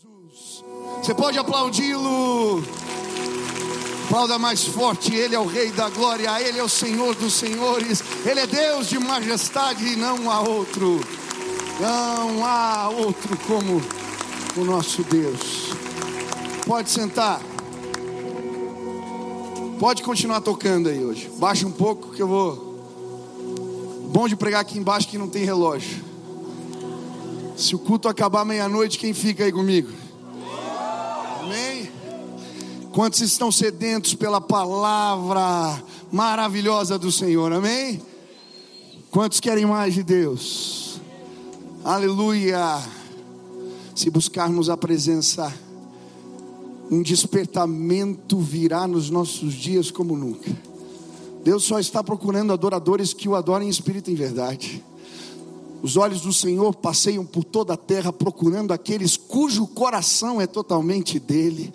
Jesus. Você pode aplaudi-lo. Aplauda mais forte, Ele é o Rei da Glória, Ele é o Senhor dos Senhores, Ele é Deus de majestade e não há outro, não há outro como o nosso Deus. Pode sentar, pode continuar tocando aí hoje, baixa um pouco que eu vou. Bom de pregar aqui embaixo que não tem relógio. Se o culto acabar meia-noite, quem fica aí comigo? Amém? Quantos estão sedentos pela palavra maravilhosa do Senhor? Amém? Quantos querem mais de Deus? Aleluia! Se buscarmos a presença, um despertamento virá nos nossos dias como nunca. Deus só está procurando adoradores que o adorem em espírito e em verdade. Os olhos do Senhor passeiam por toda a terra procurando aqueles cujo coração é totalmente dele.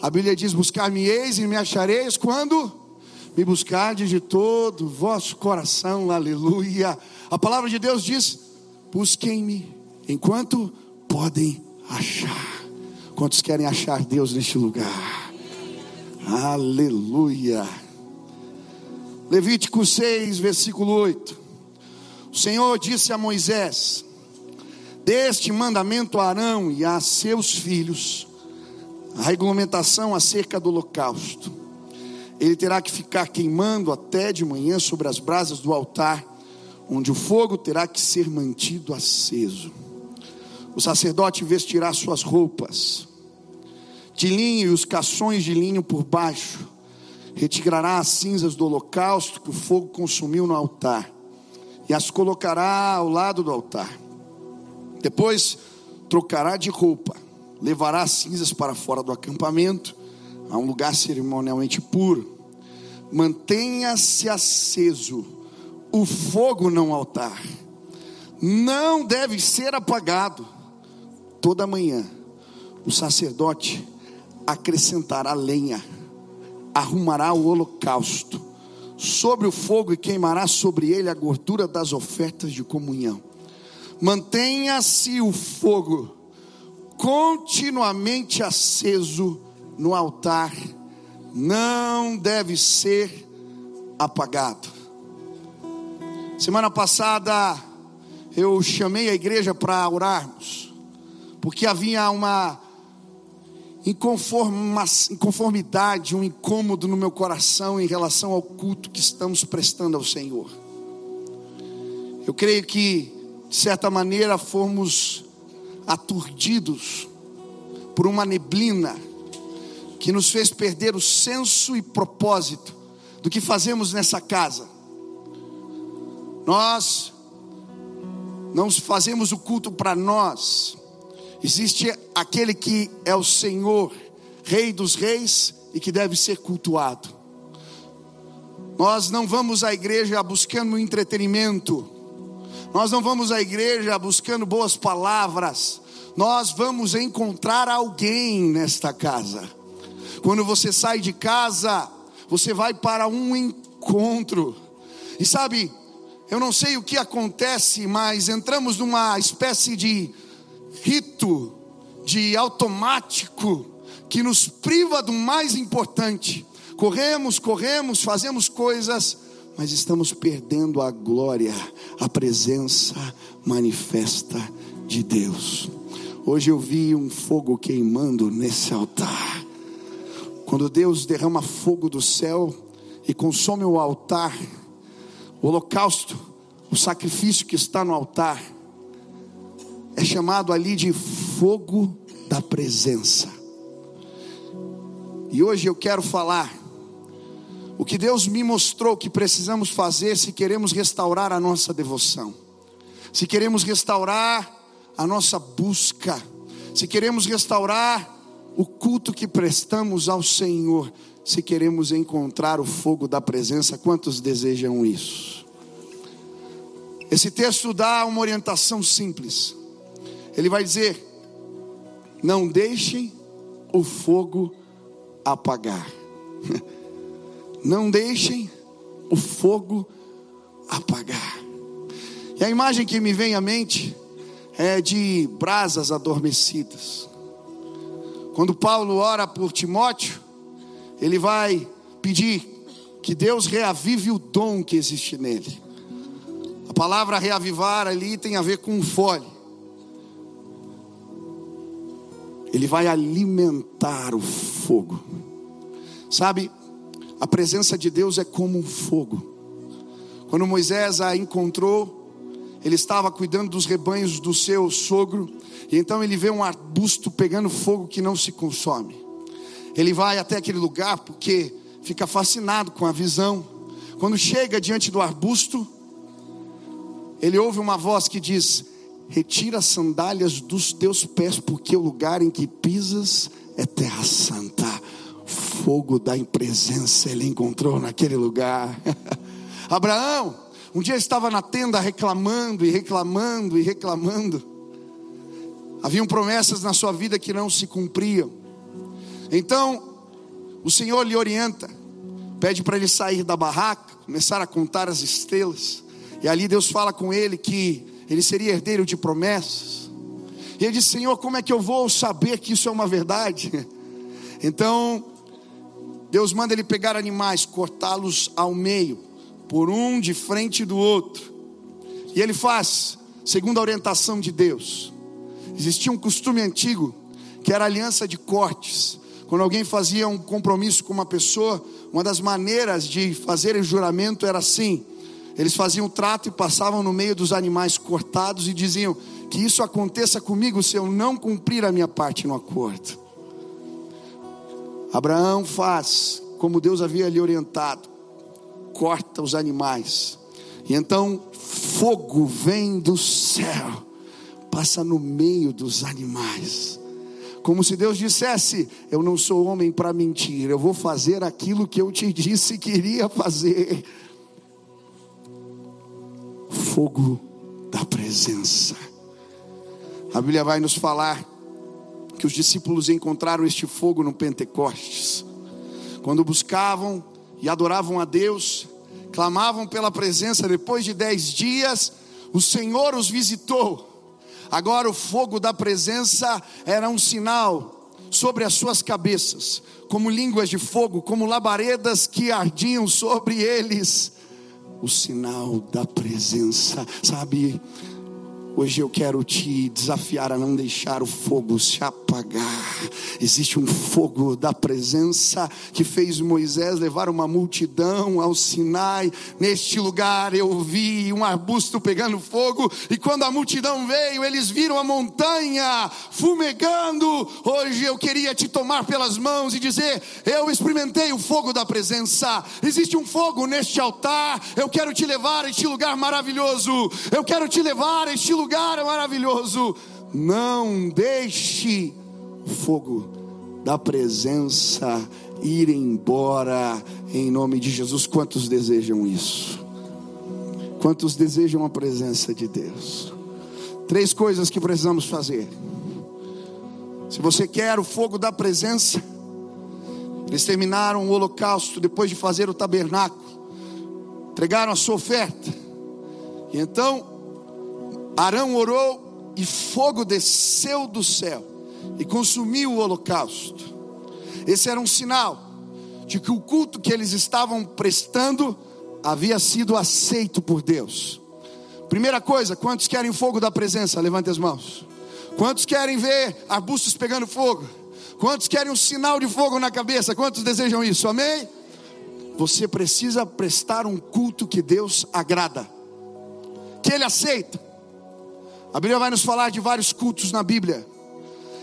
A Bíblia diz: Buscar-me-eis e me achareis quando me buscardes de todo vosso coração, aleluia. A palavra de Deus diz: Busquem-me enquanto podem achar. Quantos querem achar Deus neste lugar? Aleluia. Levítico 6, versículo 8. O Senhor disse a Moisés: Deste mandamento a Arão e a seus filhos, a regulamentação acerca do holocausto. Ele terá que ficar queimando até de manhã sobre as brasas do altar, onde o fogo terá que ser mantido aceso. O sacerdote vestirá suas roupas de linho e os cações de linho por baixo, retirará as cinzas do holocausto que o fogo consumiu no altar e as colocará ao lado do altar. Depois trocará de roupa, levará as cinzas para fora do acampamento, a um lugar cerimonialmente puro. Mantenha-se aceso o fogo no altar, não deve ser apagado. Toda manhã, o sacerdote acrescentará lenha, arrumará o holocausto sobre o fogo e queimará sobre ele a gordura das ofertas de comunhão. Mantenha-se o fogo continuamente aceso no altar, não deve ser apagado. Semana passada eu chamei a igreja para orarmos, porque havia uma inconformidade, um incômodo no meu coração em relação ao culto que estamos prestando ao Senhor. Eu creio que, de certa maneira, fomos aturdidos por uma neblina que nos fez perder o senso e propósito do que fazemos nessa casa. Nós não fazemos o culto para nós, Existe aquele que é o Senhor, Rei dos Reis e que deve ser cultuado. Nós não vamos à igreja buscando entretenimento, nós não vamos à igreja buscando boas palavras, nós vamos encontrar alguém nesta casa. Quando você sai de casa, você vai para um encontro, e sabe, eu não sei o que acontece, mas entramos numa espécie de de automático, que nos priva do mais importante. Corremos, corremos, fazemos coisas, mas estamos perdendo a glória, a presença manifesta de Deus. Hoje eu vi um fogo queimando nesse altar. Quando Deus derrama fogo do céu e consome o altar, o holocausto, o sacrifício que está no altar, é chamado ali de fogo da presença. E hoje eu quero falar o que Deus me mostrou que precisamos fazer se queremos restaurar a nossa devoção, se queremos restaurar a nossa busca, se queremos restaurar o culto que prestamos ao Senhor, se queremos encontrar o fogo da presença. Quantos desejam isso? Esse texto dá uma orientação simples. Ele vai dizer: Não deixem o fogo apagar. Não deixem o fogo apagar. E a imagem que me vem à mente é de brasas adormecidas. Quando Paulo ora por Timóteo, ele vai pedir que Deus reavive o dom que existe nele. A palavra reavivar ali tem a ver com fole. Ele vai alimentar o fogo. Sabe, a presença de Deus é como um fogo. Quando Moisés a encontrou, ele estava cuidando dos rebanhos do seu sogro, e então ele vê um arbusto pegando fogo que não se consome. Ele vai até aquele lugar porque fica fascinado com a visão. Quando chega diante do arbusto, ele ouve uma voz que diz: Retira as sandálias dos teus pés, porque o lugar em que pisas é terra santa. Fogo da presença ele encontrou naquele lugar. Abraão, um dia estava na tenda reclamando e reclamando e reclamando. Haviam promessas na sua vida que não se cumpriam. Então, o Senhor lhe orienta, pede para ele sair da barraca, começar a contar as estrelas. E ali Deus fala com ele que ele seria herdeiro de promessas. E ele diz: Senhor, como é que eu vou saber que isso é uma verdade? Então, Deus manda ele pegar animais, cortá-los ao meio, por um de frente do outro. E ele faz, segundo a orientação de Deus. Existia um costume antigo, que era aliança de cortes. Quando alguém fazia um compromisso com uma pessoa, uma das maneiras de fazer o juramento era assim: eles faziam trato e passavam no meio dos animais cortados e diziam: Que isso aconteça comigo se eu não cumprir a minha parte no acordo. Abraão faz como Deus havia lhe orientado, corta os animais, e então fogo vem do céu, passa no meio dos animais, como se Deus dissesse: Eu não sou homem para mentir, eu vou fazer aquilo que eu te disse que iria fazer fogo da presença. A Bíblia vai nos falar que os discípulos encontraram este fogo no Pentecostes, quando buscavam e adoravam a Deus, clamavam pela presença, depois de dez dias, o Senhor os visitou. Agora o fogo da presença era um sinal sobre as suas cabeças, como línguas de fogo, como labaredas que ardiam sobre eles o sinal da presença, sabe? Hoje eu quero te desafiar a não deixar o fogo se apagar. Existe um fogo da presença que fez Moisés levar uma multidão ao Sinai. Neste lugar eu vi um arbusto pegando fogo, e quando a multidão veio, eles viram a montanha fumegando. Hoje eu queria te tomar pelas mãos e dizer: Eu experimentei o fogo da presença. Existe um fogo neste altar. Eu quero te levar a este lugar maravilhoso. Eu quero te levar a este lugar lugar maravilhoso. Não deixe o fogo da presença ir embora em nome de Jesus. Quantos desejam isso? Quantos desejam a presença de Deus? Três coisas que precisamos fazer. Se você quer o fogo da presença, eles terminaram o holocausto depois de fazer o tabernáculo, entregaram a sua oferta, e então Arão orou e fogo desceu do céu e consumiu o holocausto. Esse era um sinal de que o culto que eles estavam prestando havia sido aceito por Deus. Primeira coisa, quantos querem fogo da presença? Levante as mãos. Quantos querem ver arbustos pegando fogo? Quantos querem um sinal de fogo na cabeça? Quantos desejam isso? Amém? Você precisa prestar um culto que Deus agrada, que Ele aceita. A Bíblia vai nos falar de vários cultos na Bíblia.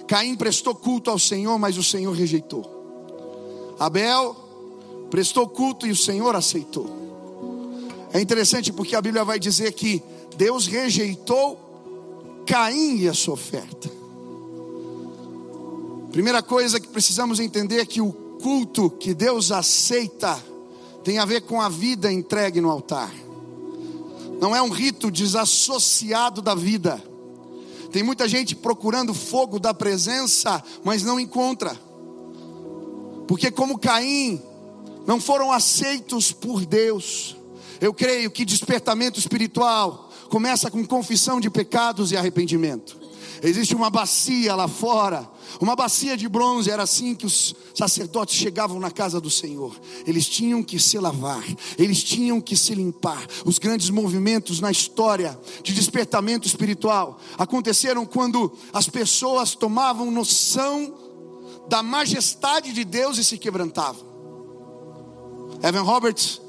Caim prestou culto ao Senhor, mas o Senhor rejeitou. Abel prestou culto e o Senhor aceitou. É interessante porque a Bíblia vai dizer que Deus rejeitou Caim e a sua oferta. Primeira coisa que precisamos entender é que o culto que Deus aceita tem a ver com a vida entregue no altar não é um rito desassociado da vida. Tem muita gente procurando fogo da presença, mas não encontra. Porque, como Caim, não foram aceitos por Deus. Eu creio que despertamento espiritual começa com confissão de pecados e arrependimento. Existe uma bacia lá fora, uma bacia de bronze. Era assim que os sacerdotes chegavam na casa do Senhor. Eles tinham que se lavar, eles tinham que se limpar. Os grandes movimentos na história de despertamento espiritual aconteceram quando as pessoas tomavam noção da majestade de Deus e se quebrantavam. Evan Roberts,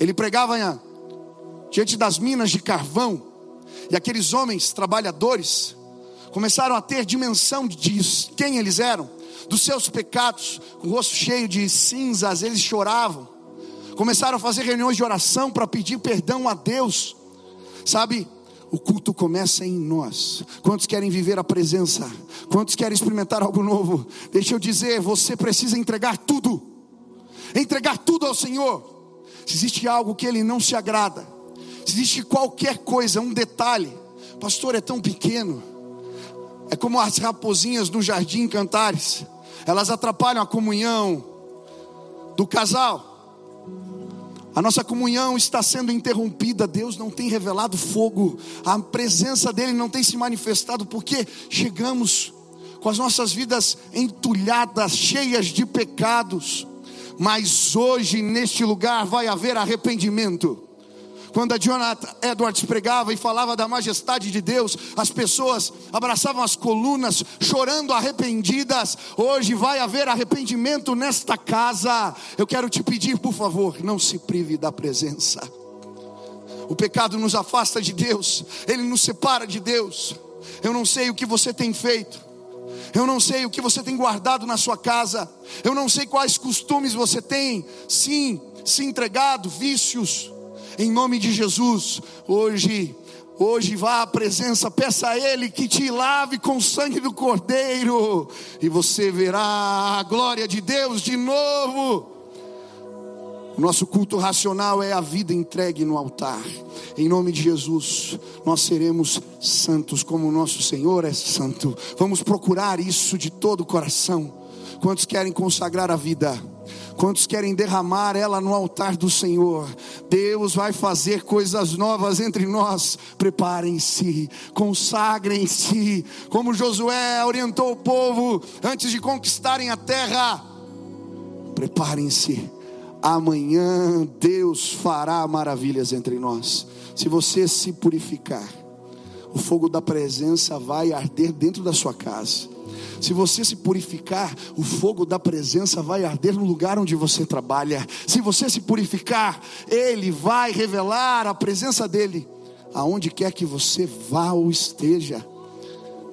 ele pregava diante das minas de carvão, e aqueles homens trabalhadores começaram a ter dimensão de quem eles eram, dos seus pecados, com o rosto cheio de cinzas, eles choravam. Começaram a fazer reuniões de oração para pedir perdão a Deus. Sabe, o culto começa em nós. Quantos querem viver a presença? Quantos querem experimentar algo novo? Deixa eu dizer, você precisa entregar tudo. Entregar tudo ao Senhor. Se existe algo que ele não se agrada, se existe qualquer coisa, um detalhe, pastor é tão pequeno, é como as raposinhas no jardim cantares. Elas atrapalham a comunhão do casal. A nossa comunhão está sendo interrompida. Deus não tem revelado fogo. A presença dele não tem se manifestado porque chegamos com as nossas vidas entulhadas, cheias de pecados. Mas hoje neste lugar vai haver arrependimento. Quando a Jonathan Edwards pregava e falava da majestade de Deus, as pessoas abraçavam as colunas, chorando arrependidas. Hoje vai haver arrependimento nesta casa. Eu quero te pedir, por favor, não se prive da presença. O pecado nos afasta de Deus, ele nos separa de Deus. Eu não sei o que você tem feito. Eu não sei o que você tem guardado na sua casa. Eu não sei quais costumes você tem, sim, se entregado, vícios em nome de Jesus, hoje, hoje vá à presença, peça a Ele que te lave com o sangue do Cordeiro, e você verá a glória de Deus de novo. Nosso culto racional é a vida entregue no altar. Em nome de Jesus, nós seremos santos como o nosso Senhor é santo. Vamos procurar isso de todo o coração. Quantos querem consagrar a vida? Quantos querem derramar ela no altar do Senhor? Deus vai fazer coisas novas entre nós. Preparem-se, consagrem-se, como Josué orientou o povo antes de conquistarem a terra. Preparem-se. Amanhã Deus fará maravilhas entre nós. Se você se purificar, o fogo da presença vai arder dentro da sua casa. Se você se purificar, o fogo da presença vai arder no lugar onde você trabalha. Se você se purificar, Ele vai revelar a presença dEle aonde quer que você vá ou esteja.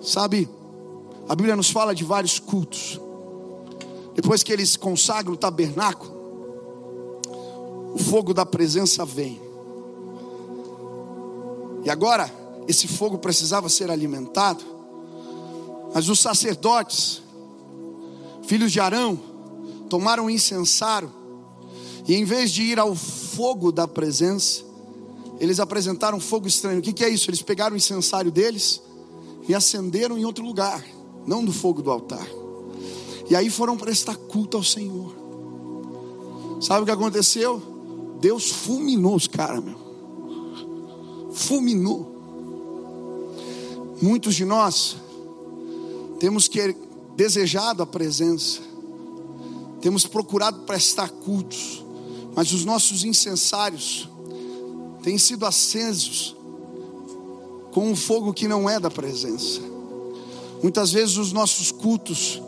Sabe, a Bíblia nos fala de vários cultos. Depois que eles consagram o tabernáculo, o fogo da presença vem. E agora, esse fogo precisava ser alimentado. Mas os sacerdotes, filhos de Arão, tomaram incensário e em vez de ir ao fogo da presença, eles apresentaram fogo estranho. O que, que é isso? Eles pegaram o incensário deles e acenderam em outro lugar, não no fogo do altar. E aí foram prestar culto ao Senhor. Sabe o que aconteceu? Deus fulminou os caras, meu. Fulminou. Muitos de nós temos que desejado a presença, temos procurado prestar cultos, mas os nossos incensários têm sido acesos com um fogo que não é da presença. Muitas vezes os nossos cultos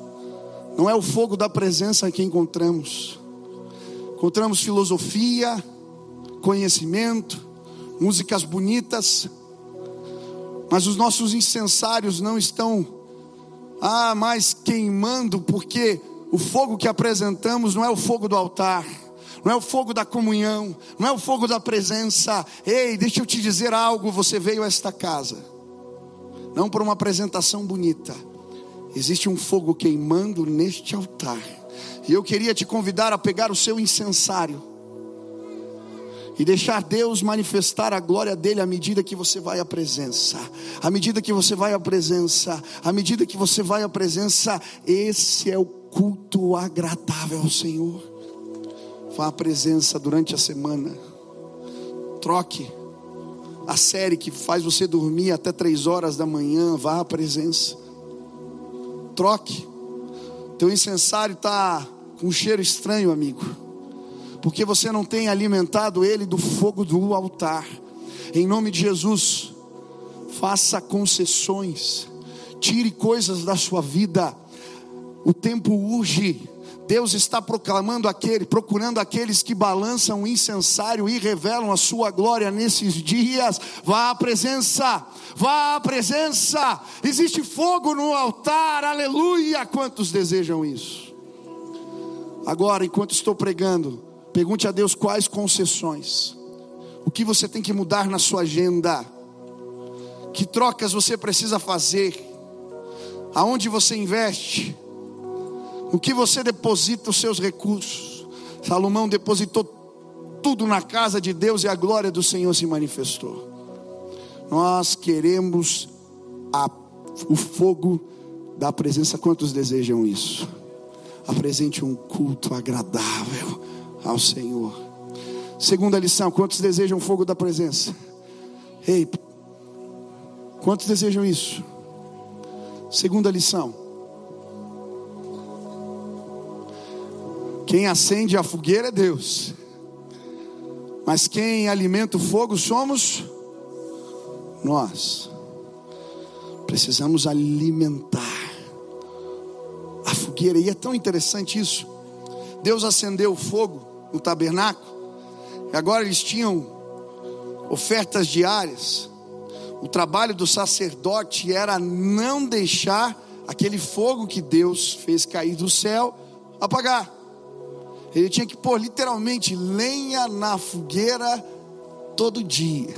não é o fogo da presença que encontramos. Encontramos filosofia, conhecimento, músicas bonitas, mas os nossos incensários não estão ah, mas queimando, porque o fogo que apresentamos não é o fogo do altar, não é o fogo da comunhão, não é o fogo da presença. Ei, deixa eu te dizer algo: você veio a esta casa, não por uma apresentação bonita, existe um fogo queimando neste altar, e eu queria te convidar a pegar o seu incensário e deixar Deus manifestar a glória dele à medida que você vai à presença. À medida que você vai à presença, à medida que você vai à presença, esse é o culto agradável ao Senhor. Vá à presença durante a semana. Troque a série que faz você dormir até três horas da manhã, vá à presença. Troque. Teu incensário está com um cheiro estranho, amigo. Porque você não tem alimentado ele do fogo do altar. Em nome de Jesus, faça concessões. Tire coisas da sua vida. O tempo urge. Deus está proclamando aquele, procurando aqueles que balançam o incensário e revelam a sua glória nesses dias. Vá à presença, vá à presença. Existe fogo no altar, aleluia. Quantos desejam isso? Agora, enquanto estou pregando, pergunte a Deus quais concessões, o que você tem que mudar na sua agenda, que trocas você precisa fazer, aonde você investe o que você deposita os seus recursos. Salomão depositou tudo na casa de Deus e a glória do Senhor se manifestou. Nós queremos a, o fogo da presença. Quantos desejam isso? Apresente um culto agradável ao Senhor. Segunda lição: quantos desejam fogo da presença? Ei, quantos desejam isso? Segunda lição Quem acende a fogueira é Deus. Mas quem alimenta o fogo somos nós. Precisamos alimentar a fogueira. E é tão interessante isso. Deus acendeu o fogo no tabernáculo. E agora eles tinham ofertas diárias. O trabalho do sacerdote era não deixar aquele fogo que Deus fez cair do céu apagar. Ele tinha que pôr literalmente lenha na fogueira todo dia.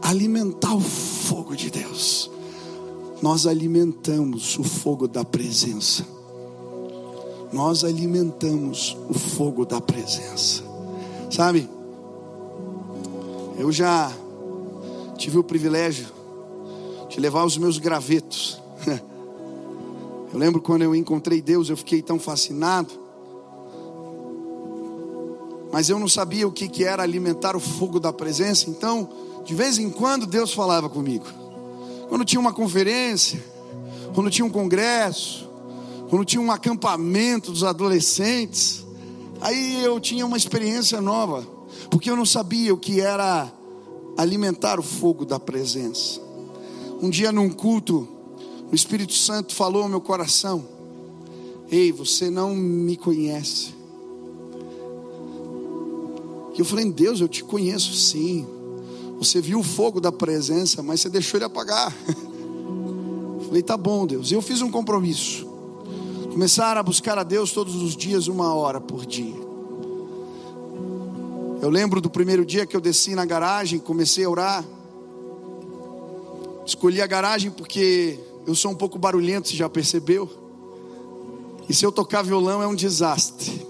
Alimentar o fogo de Deus. Nós alimentamos o fogo da presença. Nós alimentamos o fogo da presença. Sabe? Eu já tive o privilégio de levar os meus gravetos. Eu lembro quando eu encontrei Deus, eu fiquei tão fascinado mas eu não sabia o que, era alimentar o fogo da presença, então, de vez em quando, Deus falava comigo. Quando tinha uma conferência, quando tinha um congresso, quando tinha um acampamento dos adolescentes, aí eu tinha uma experiência nova, porque eu não sabia o que era alimentar o fogo da presença. Um dia num culto, o Espírito Santo falou ao meu coração: Ei, você não me conhece, e eu falei, Deus, eu te conheço sim. Você viu o fogo da presença, mas você deixou ele apagar. Eu falei, tá bom, Deus. E eu fiz um compromisso. Começar a buscar a Deus todos os dias, uma hora por dia. Eu lembro do primeiro dia que eu desci na garagem, comecei a orar. Escolhi a garagem porque eu sou um pouco barulhento, você já percebeu? E se eu tocar violão é um desastre.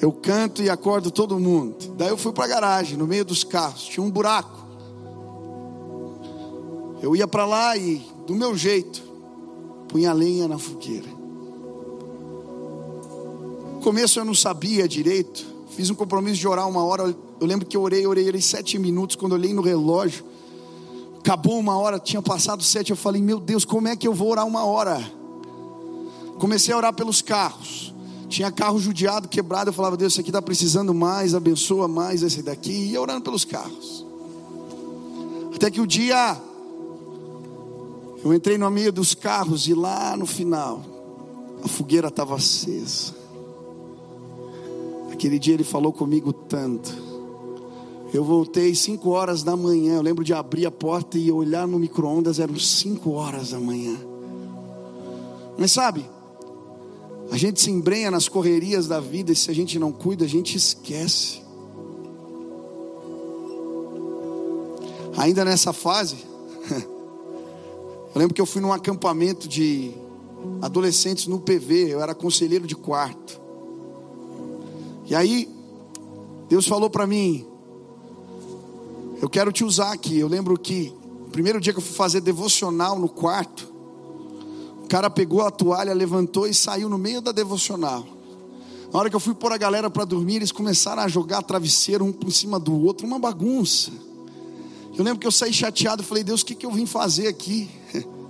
Eu canto e acordo todo mundo. Daí eu fui para a garagem, no meio dos carros, tinha um buraco. Eu ia para lá e, do meu jeito, punha lenha na fogueira. No começo eu não sabia direito. Fiz um compromisso de orar uma hora. Eu lembro que eu orei, orei, orei sete minutos. Quando eu olhei no relógio, acabou uma hora, tinha passado sete. Eu falei, meu Deus, como é que eu vou orar uma hora? Comecei a orar pelos carros. Tinha carro judiado, quebrado. Eu falava, Deus, esse aqui está precisando mais, abençoa mais esse daqui. E ia orando pelos carros. Até que o dia, eu entrei no meio dos carros e lá no final, a fogueira estava acesa. Aquele dia ele falou comigo tanto. Eu voltei 5 horas da manhã. Eu lembro de abrir a porta e olhar no micro-ondas, eram 5 horas da manhã. Mas sabe, a gente se embrenha nas correrias da vida e se a gente não cuida, a gente esquece. Ainda nessa fase, eu lembro que eu fui num acampamento de adolescentes no PV, eu era conselheiro de quarto. E aí, Deus falou para mim: Eu quero te usar aqui. Eu lembro que, o primeiro dia que eu fui fazer devocional no quarto, cara pegou a toalha, levantou e saiu no meio da devocional. Na hora que eu fui pôr a galera para dormir, eles começaram a jogar travesseiro um por cima do outro, uma bagunça. Eu lembro que eu saí chateado, falei, Deus, o que, que eu vim fazer aqui?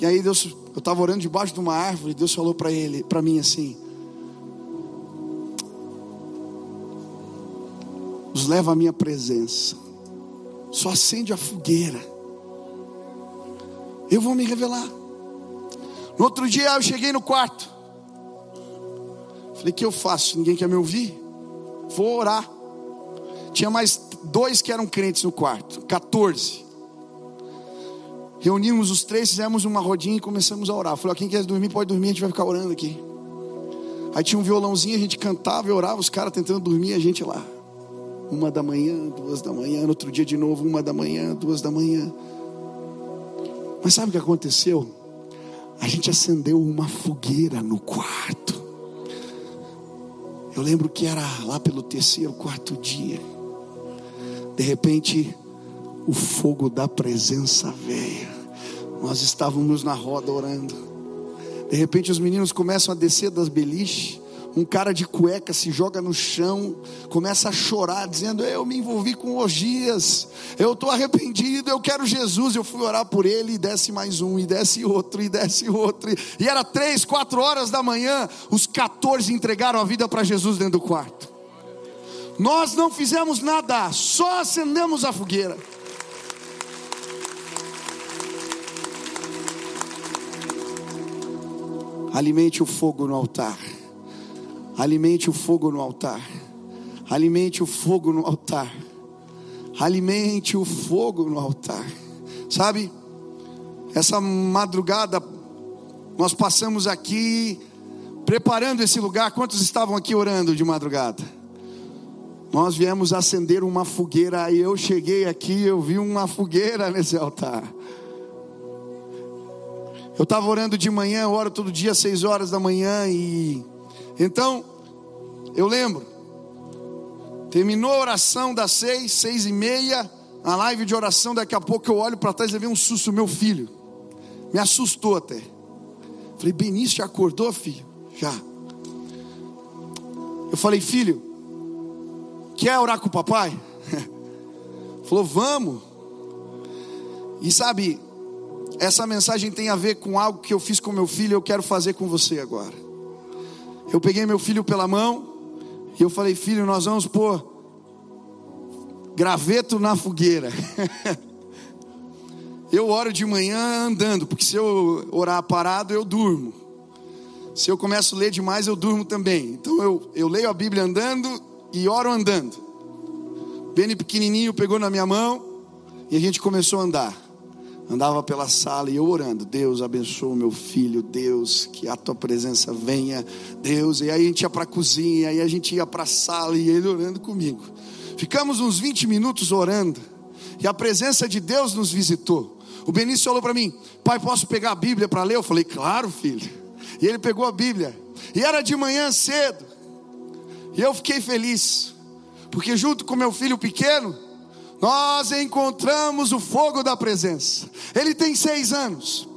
E aí Deus, eu estava orando debaixo de uma árvore, Deus falou para ele, para mim assim: Os leva à minha presença. Só acende a fogueira. Eu vou me revelar. No outro dia eu cheguei no quarto. Falei, o que eu faço? Ninguém quer me ouvir? Vou orar. Tinha mais dois que eram crentes no quarto, 14. Reunimos os três, fizemos uma rodinha e começamos a orar. Falei, quem quer dormir, pode dormir, a gente vai ficar orando aqui. Aí tinha um violãozinho, a gente cantava e orava, os caras tentando dormir, a gente lá. Uma da manhã, duas da manhã, no outro dia de novo, uma da manhã, duas da manhã. Mas sabe o que aconteceu? A gente acendeu uma fogueira no quarto. Eu lembro que era lá pelo terceiro, quarto dia. De repente, o fogo da presença veio. Nós estávamos na roda orando. De repente, os meninos começam a descer das beliches. Um cara de cueca se joga no chão, começa a chorar, dizendo: Eu me envolvi com orgias, eu estou arrependido, eu quero Jesus. Eu fui orar por ele, e desce mais um, e desce outro, e desce outro. E era três, quatro horas da manhã, os 14 entregaram a vida para Jesus dentro do quarto. Nós não fizemos nada, só acendemos a fogueira. Alimente o fogo no altar. Alimente o fogo no altar. Alimente o fogo no altar. Alimente o fogo no altar. Sabe? Essa madrugada nós passamos aqui preparando esse lugar. Quantos estavam aqui orando de madrugada? Nós viemos acender uma fogueira e eu cheguei aqui, eu vi uma fogueira nesse altar. Eu estava orando de manhã, eu oro todo dia às seis horas da manhã e então eu lembro. Terminou a oração das seis, seis e meia, a live de oração. Daqui a pouco eu olho para trás e levei um susto, meu filho. Me assustou até. Falei, Benício, já acordou, filho? Já. Eu falei, filho, quer orar com o papai? Falou, vamos. E sabe, essa mensagem tem a ver com algo que eu fiz com meu filho, eu quero fazer com você agora. Eu peguei meu filho pela mão e eu falei: Filho, nós vamos pôr graveto na fogueira. eu oro de manhã andando, porque se eu orar parado, eu durmo. Se eu começo a ler demais, eu durmo também. Então eu, eu leio a Bíblia andando e oro andando. Beni pequenininho pegou na minha mão e a gente começou a andar andava pela sala e eu orando, Deus abençoe o meu filho, Deus, que a tua presença venha, Deus. E aí a gente ia para a cozinha, aí a gente ia para a sala e ele orando comigo. Ficamos uns 20 minutos orando, e a presença de Deus nos visitou. O Benício falou para mim: Pai, posso pegar a Bíblia para ler? Eu falei: Claro, filho. E ele pegou a Bíblia, e era de manhã cedo, e eu fiquei feliz, porque junto com meu filho pequeno, nós encontramos o fogo da presença. Ele tem seis anos.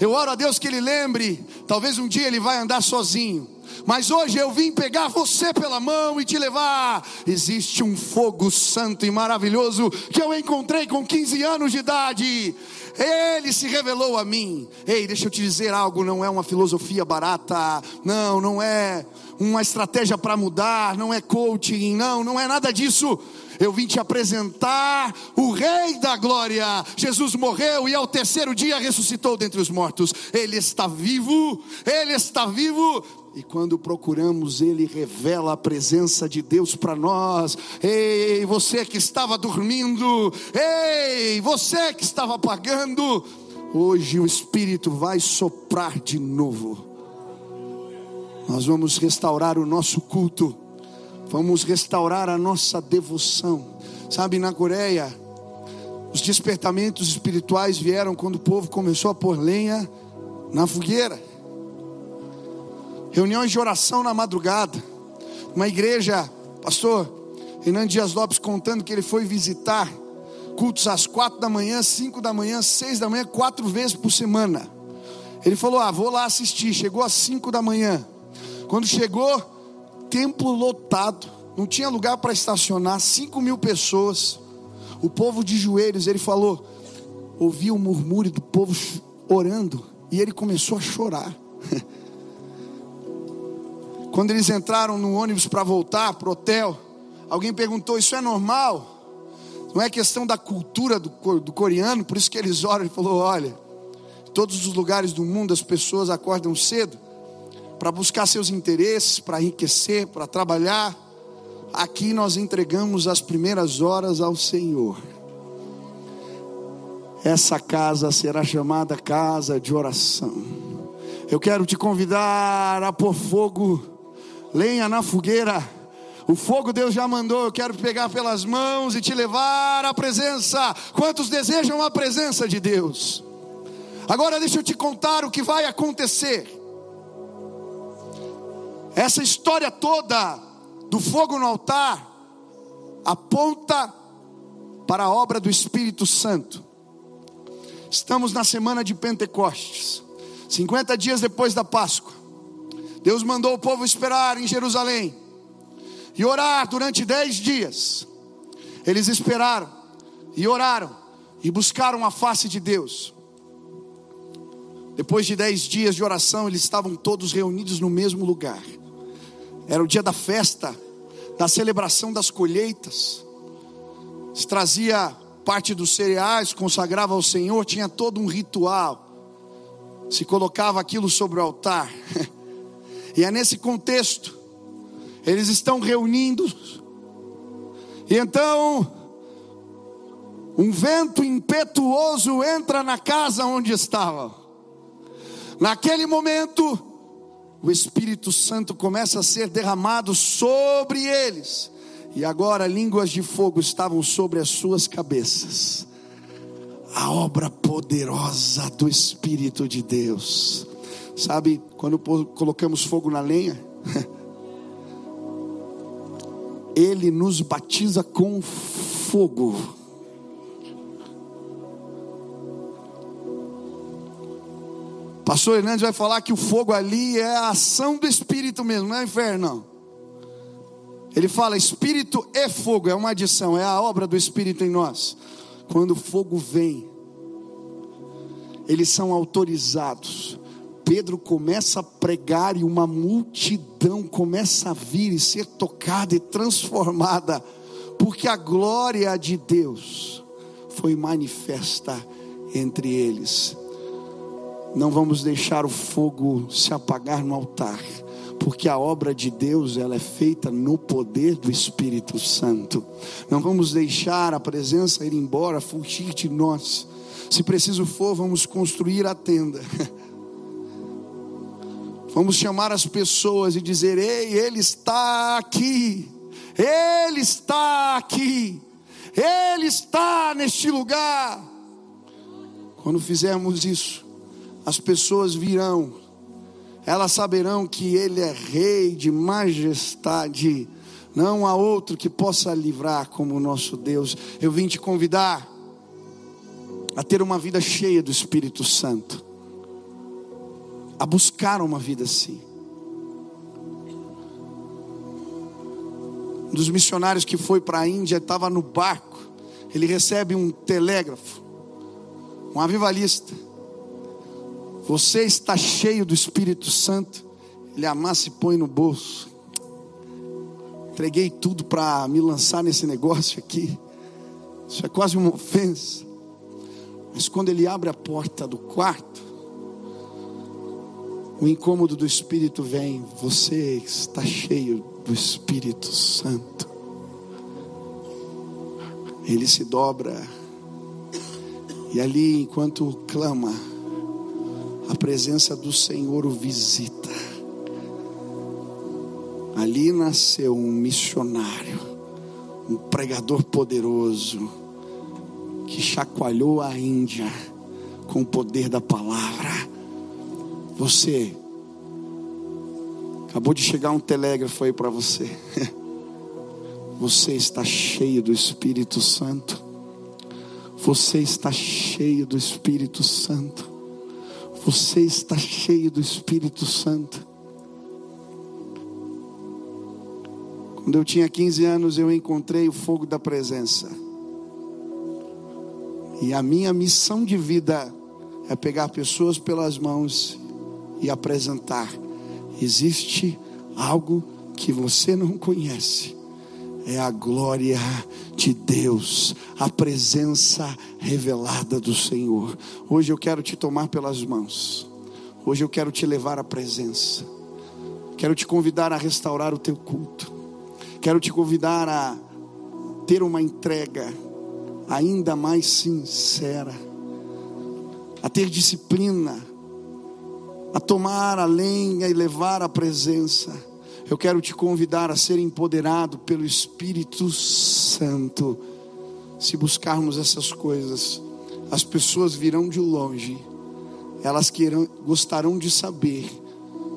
Eu oro a Deus que ele lembre. Talvez um dia ele vai andar sozinho. Mas hoje eu vim pegar você pela mão e te levar. Existe um fogo santo e maravilhoso que eu encontrei com 15 anos de idade. Ele se revelou a mim. Ei, deixa eu te dizer algo: não é uma filosofia barata, não, não é uma estratégia para mudar, não é coaching, não, não é nada disso. Eu vim te apresentar o Rei da Glória. Jesus morreu e ao terceiro dia ressuscitou dentre os mortos. Ele está vivo, ele está vivo. E quando procuramos, Ele revela a presença de Deus para nós. Ei, você que estava dormindo, ei, você que estava apagando, hoje o Espírito vai soprar de novo. Nós vamos restaurar o nosso culto, vamos restaurar a nossa devoção. Sabe, na Coreia, os despertamentos espirituais vieram quando o povo começou a pôr lenha na fogueira. Reuniões de oração na madrugada. Uma igreja, pastor Renan Dias Lopes contando que ele foi visitar cultos às quatro da manhã, cinco da manhã, seis da manhã, quatro vezes por semana. Ele falou: Ah, vou lá assistir. Chegou às cinco da manhã. Quando chegou, templo lotado, não tinha lugar para estacionar, cinco mil pessoas. O povo de joelhos, ele falou, ouviu o murmúrio do povo orando, e ele começou a chorar. Quando eles entraram no ônibus para voltar para o hotel, alguém perguntou: Isso é normal? Não é questão da cultura do, do coreano, por isso que eles oram. Ele falou: Olha, em todos os lugares do mundo as pessoas acordam cedo para buscar seus interesses, para enriquecer, para trabalhar. Aqui nós entregamos as primeiras horas ao Senhor. Essa casa será chamada casa de oração. Eu quero te convidar a pôr fogo, lenha na fogueira. O fogo Deus já mandou. Eu quero pegar pelas mãos e te levar à presença. Quantos desejam a presença de Deus? Agora deixa eu te contar o que vai acontecer. Essa história toda do fogo no altar aponta para a obra do Espírito Santo. Estamos na semana de Pentecostes, 50 dias depois da Páscoa. Deus mandou o povo esperar em Jerusalém e orar durante dez dias. Eles esperaram e oraram e buscaram a face de Deus. Depois de dez dias de oração, eles estavam todos reunidos no mesmo lugar. Era o dia da festa, da celebração das colheitas. Se trazia parte dos cereais, consagrava ao Senhor, tinha todo um ritual. Se colocava aquilo sobre o altar. E é nesse contexto, eles estão reunindo. E então, um vento impetuoso entra na casa onde estavam. Naquele momento, o Espírito Santo começa a ser derramado sobre eles. E agora línguas de fogo estavam sobre as suas cabeças. A obra poderosa do Espírito de Deus. Sabe, quando colocamos fogo na lenha, ele nos batiza com fogo. Pastor Hernandes vai falar que o fogo ali é a ação do Espírito mesmo, não é inferno. Ele fala espírito e fogo, é uma adição, é a obra do Espírito em nós. Quando o fogo vem, eles são autorizados. Pedro começa a pregar e uma multidão começa a vir e ser tocada e transformada, porque a glória de Deus foi manifesta entre eles. Não vamos deixar o fogo se apagar no altar porque a obra de Deus ela é feita no poder do Espírito Santo. Não vamos deixar a presença ir embora, fugir de nós. Se preciso for, vamos construir a tenda. Vamos chamar as pessoas e dizer: Ei, Ele está aqui. Ele está aqui. Ele está neste lugar. Quando fizermos isso, as pessoas virão elas saberão que Ele é Rei de majestade. Não há outro que possa livrar como o nosso Deus. Eu vim te convidar a ter uma vida cheia do Espírito Santo, a buscar uma vida assim. Um dos missionários que foi para a Índia estava no barco. Ele recebe um telégrafo, um avivalista você está cheio do Espírito Santo. Ele amassa e põe no bolso. Entreguei tudo para me lançar nesse negócio aqui. Isso é quase uma ofensa. Mas quando ele abre a porta do quarto, o incômodo do Espírito vem. Você está cheio do Espírito Santo. Ele se dobra. E ali, enquanto clama, a presença do Senhor o visita. Ali nasceu um missionário, um pregador poderoso, que chacoalhou a Índia com o poder da palavra. Você, acabou de chegar um telégrafo aí para você. Você está cheio do Espírito Santo. Você está cheio do Espírito Santo. Você está cheio do Espírito Santo. Quando eu tinha 15 anos, eu encontrei o fogo da presença. E a minha missão de vida é pegar pessoas pelas mãos e apresentar. Existe algo que você não conhece. É a glória de Deus, a presença revelada do Senhor. Hoje eu quero te tomar pelas mãos. Hoje eu quero te levar à presença. Quero te convidar a restaurar o teu culto. Quero te convidar a ter uma entrega ainda mais sincera, a ter disciplina, a tomar a lenha e levar a presença. Eu quero te convidar a ser empoderado pelo Espírito Santo. Se buscarmos essas coisas, as pessoas virão de longe, elas queiram, gostarão de saber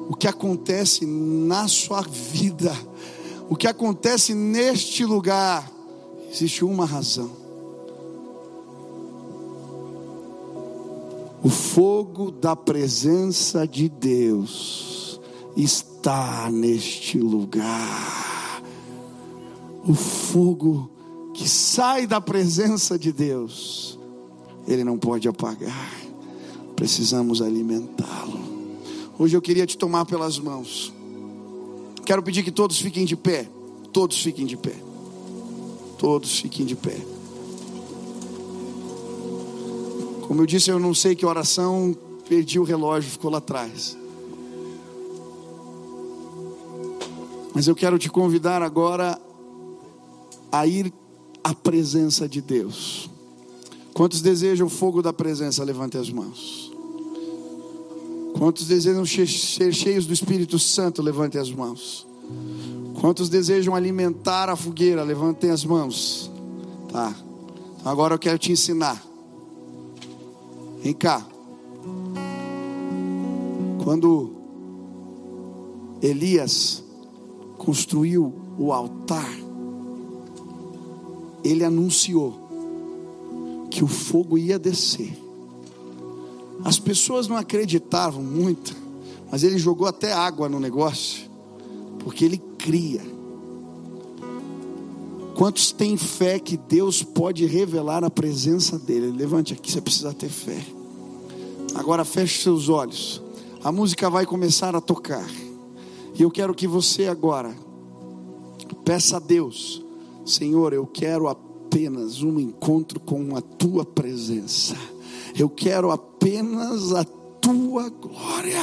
o que acontece na sua vida, o que acontece neste lugar. Existe uma razão O fogo da presença de Deus está neste lugar. O fogo que sai da presença de Deus, ele não pode apagar. Precisamos alimentá-lo. Hoje eu queria te tomar pelas mãos. Quero pedir que todos fiquem de pé. Todos fiquem de pé. Todos fiquem de pé. Como eu disse, eu não sei que oração, perdi o relógio, ficou lá atrás. Mas eu quero te convidar agora a ir à presença de Deus. Quantos desejam o fogo da presença? Levante as mãos. Quantos desejam ser cheios do Espírito Santo? Levante as mãos. Quantos desejam alimentar a fogueira? Levantem as mãos. Tá. Agora eu quero te ensinar. Vem cá. Quando Elias construiu o altar, ele anunciou que o fogo ia descer. As pessoas não acreditavam muito, mas ele jogou até água no negócio, porque ele cria. Quantos têm fé que Deus pode revelar a presença dele? Levante aqui, você precisa ter fé. Agora feche seus olhos. A música vai começar a tocar. E eu quero que você agora peça a Deus, Senhor, eu quero apenas um encontro com a tua presença. Eu quero apenas a tua glória.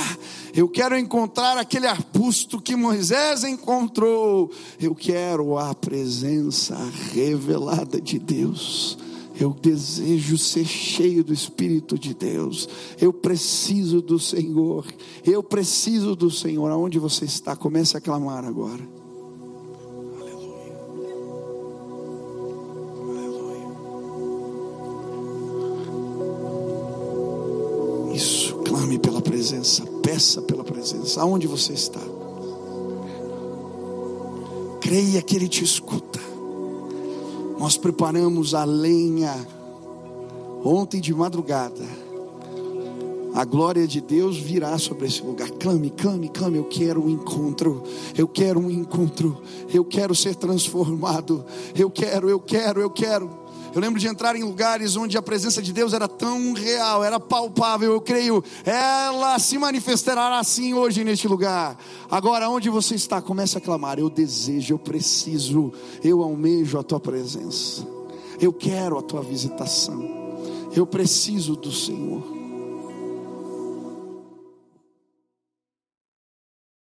Eu quero encontrar aquele arbusto que Moisés encontrou. Eu quero a presença revelada de Deus. Eu desejo ser cheio do Espírito de Deus. Eu preciso do Senhor. Eu preciso do Senhor. Aonde você está? Comece a clamar agora. Clame pela presença, peça pela presença. Aonde você está? Creia que Ele te escuta. Nós preparamos a lenha ontem de madrugada. A glória de Deus virá sobre esse lugar. Clame, clame, clame. Eu quero um encontro. Eu quero um encontro. Eu quero ser transformado. Eu quero, eu quero, eu quero. Eu lembro de entrar em lugares onde a presença de Deus era tão real, era palpável. Eu creio, ela se manifestará assim hoje neste lugar. Agora, onde você está, comece a clamar. Eu desejo, eu preciso, eu almejo a tua presença. Eu quero a tua visitação. Eu preciso do Senhor.